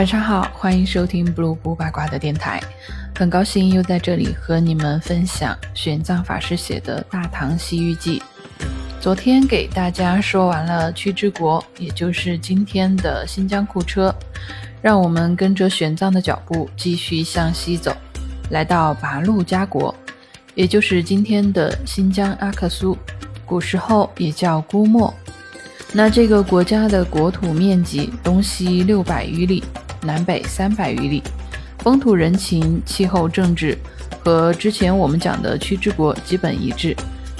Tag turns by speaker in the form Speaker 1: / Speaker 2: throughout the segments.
Speaker 1: 晚上好，欢迎收听不不八卦的电台。很高兴又在这里和你们分享玄奘法师写的《大唐西域记》。昨天给大家说完了屈之国，也就是今天的新疆库车，让我们跟着玄奘的脚步继续向西走，来到拔陆加国，也就是今天的新疆阿克苏，古时候也叫姑墨。那这个国家的国土面积东西六百余里，南北三百余里，风土人情、气候、政治和之前我们讲的屈之国基本一致。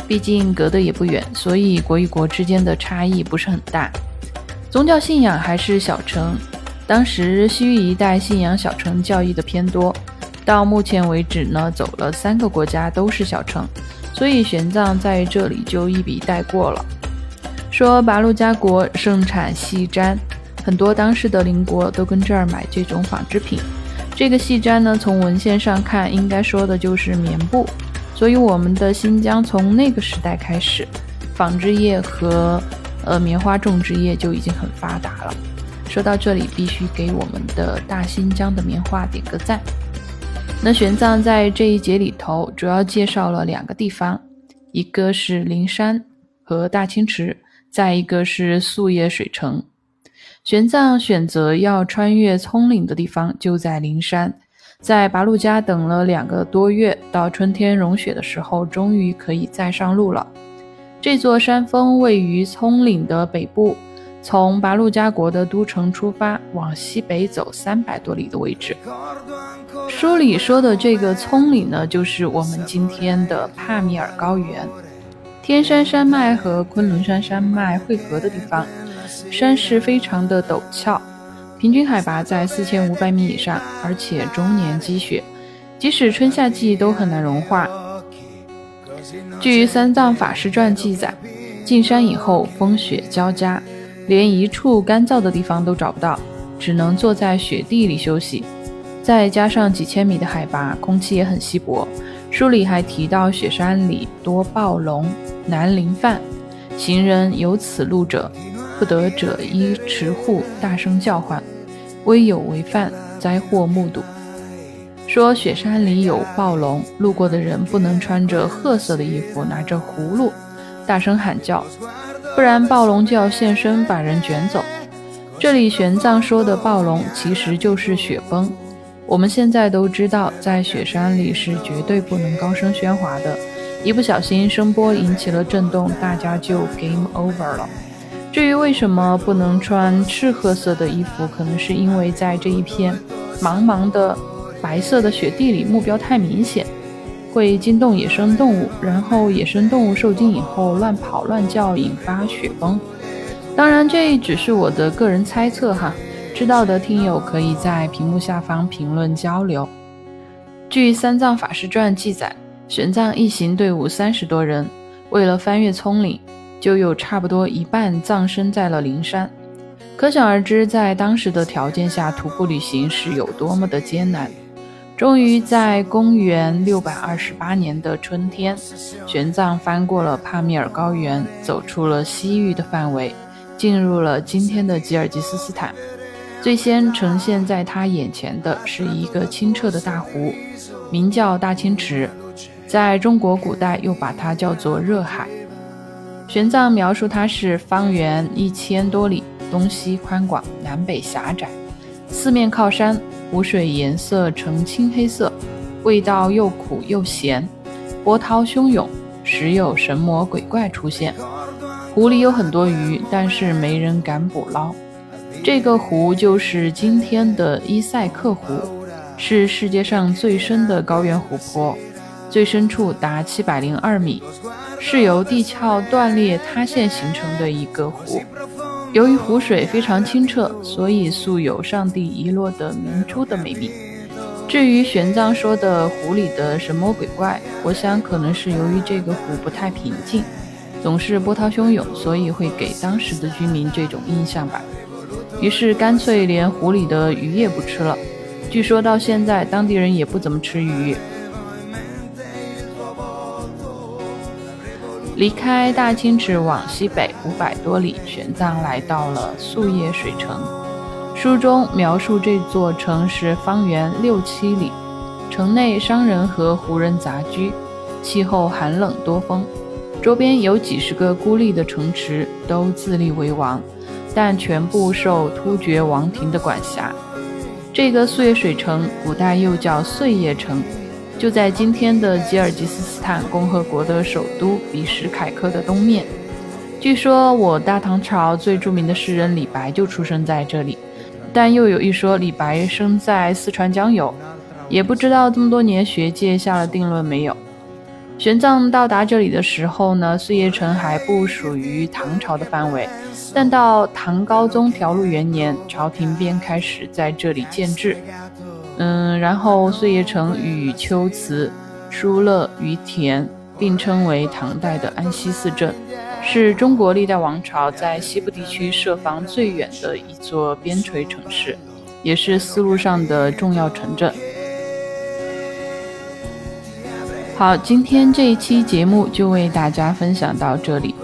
Speaker 1: 毕竟隔得也不远，所以国与国之间的差异不是很大。宗教信仰还是小乘，当时西域一带信仰小乘教义的偏多。到目前为止呢，走了三个国家都是小乘，所以玄奘在这里就一笔带过了。说拔陆加国盛产细毡，很多当时的邻国都跟这儿买这种纺织品。这个细毡呢，从文献上看，应该说的就是棉布。所以我们的新疆从那个时代开始，纺织业和呃棉花种植业就已经很发达了。说到这里，必须给我们的大新疆的棉花点个赞。那玄奘在这一节里头主要介绍了两个地方，一个是灵山和大清池。再一个是素叶水城，玄奘选择要穿越葱岭的地方就在灵山，在拔鹿家等了两个多月，到春天融雪的时候，终于可以再上路了。这座山峰位于葱岭的北部，从拔鹿家国的都城出发，往西北走三百多里的位置。书里说的这个葱岭呢，就是我们今天的帕米尔高原。天山山脉和昆仑山山脉汇合的地方，山势非常的陡峭，平均海拔在四千五百米以上，而且终年积雪，即使春夏季都很难融化。据《三藏法师传》记载，进山以后风雪交加，连一处干燥的地方都找不到，只能坐在雪地里休息。再加上几千米的海拔，空气也很稀薄。书里还提到，雪山里多暴龙。南林犯，行人有此路者，不得者依持户大声叫唤，微有违犯，灾祸目睹。说雪山里有暴龙，路过的人不能穿着褐色的衣服，拿着葫芦，大声喊叫，不然暴龙就要现身把人卷走。这里玄奘说的暴龙，其实就是雪崩。我们现在都知道，在雪山里是绝对不能高声喧哗的。一不小心，声波引起了震动，大家就 game over 了。至于为什么不能穿赤褐色的衣服，可能是因为在这一片茫茫的白色的雪地里，目标太明显，会惊动野生动物，然后野生动物受惊以后乱跑乱叫，引发雪崩。当然，这只是我的个人猜测哈，知道的听友可以在屏幕下方评论交流。据《三藏法师传》记载。玄奘一行队伍三十多人，为了翻越葱岭，就有差不多一半葬身在了灵山。可想而知，在当时的条件下，徒步旅行是有多么的艰难。终于在公元六百二十八年的春天，玄奘翻过了帕米尔高原，走出了西域的范围，进入了今天的吉尔吉斯斯坦。最先呈现在他眼前的是一个清澈的大湖，名叫大清池。在中国古代，又把它叫做热海。玄奘描述它是方圆一千多里，东西宽广，南北狭窄，四面靠山，湖水颜色呈青黑色，味道又苦又咸，波涛汹涌，时有神魔鬼怪出现。湖里有很多鱼，但是没人敢捕捞。这个湖就是今天的伊塞克湖，是世界上最深的高原湖泊。最深处达七百零二米，是由地壳断裂塌陷形成的一个湖。由于湖水非常清澈，所以素有“上帝遗落的明珠”的美名。至于玄奘说的湖里的神魔鬼怪，我想可能是由于这个湖不太平静，总是波涛汹涌，所以会给当时的居民这种印象吧。于是干脆连湖里的鱼也不吃了。据说到现在，当地人也不怎么吃鱼。离开大清池往西北五百多里，玄奘来到了素叶水城。书中描述这座城市方圆六七里，城内商人和胡人杂居，气候寒冷多风，周边有几十个孤立的城池，都自立为王，但全部受突厥王庭的管辖。这个碎叶水城，古代又叫碎叶城，就在今天的吉尔吉斯斯坦共和国的首都比什凯克的东面。据说，我大唐朝最著名的诗人李白就出生在这里。但又有一说，李白生在四川江油，也不知道这么多年学界下了定论没有。玄奘到达这里的时候呢，碎叶城还不属于唐朝的范围，但到唐高宗调露元年，朝廷便开始在这里建制。嗯，然后碎叶城与龟兹、疏勒、于田并称为唐代的安西四镇。是中国历代王朝在西部地区设防最远的一座边陲城市，也是丝路上的重要城镇。好，今天这一期节目就为大家分享到这里，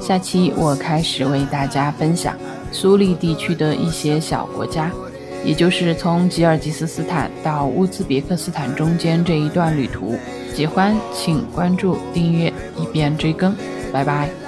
Speaker 1: 下期我开始为大家分享苏里地区的一些小国家，也就是从吉尔吉斯斯坦到乌兹别克斯坦中间这一段旅途。喜欢请关注订阅，以便追更。拜拜。